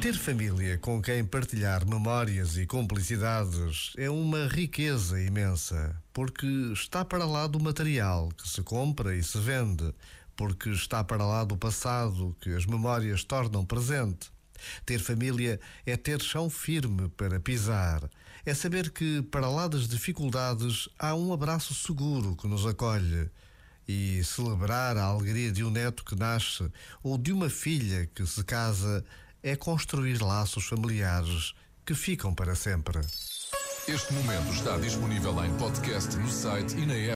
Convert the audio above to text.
Ter família com quem partilhar memórias e complicidades é uma riqueza imensa, porque está para lá do material que se compra e se vende, porque está para lá do passado que as memórias tornam presente. Ter família é ter chão firme para pisar, é saber que, para lá das dificuldades, há um abraço seguro que nos acolhe. E celebrar a alegria de um neto que nasce ou de uma filha que se casa é construir laços familiares que ficam para sempre. Este momento está disponível em podcast no site e na app.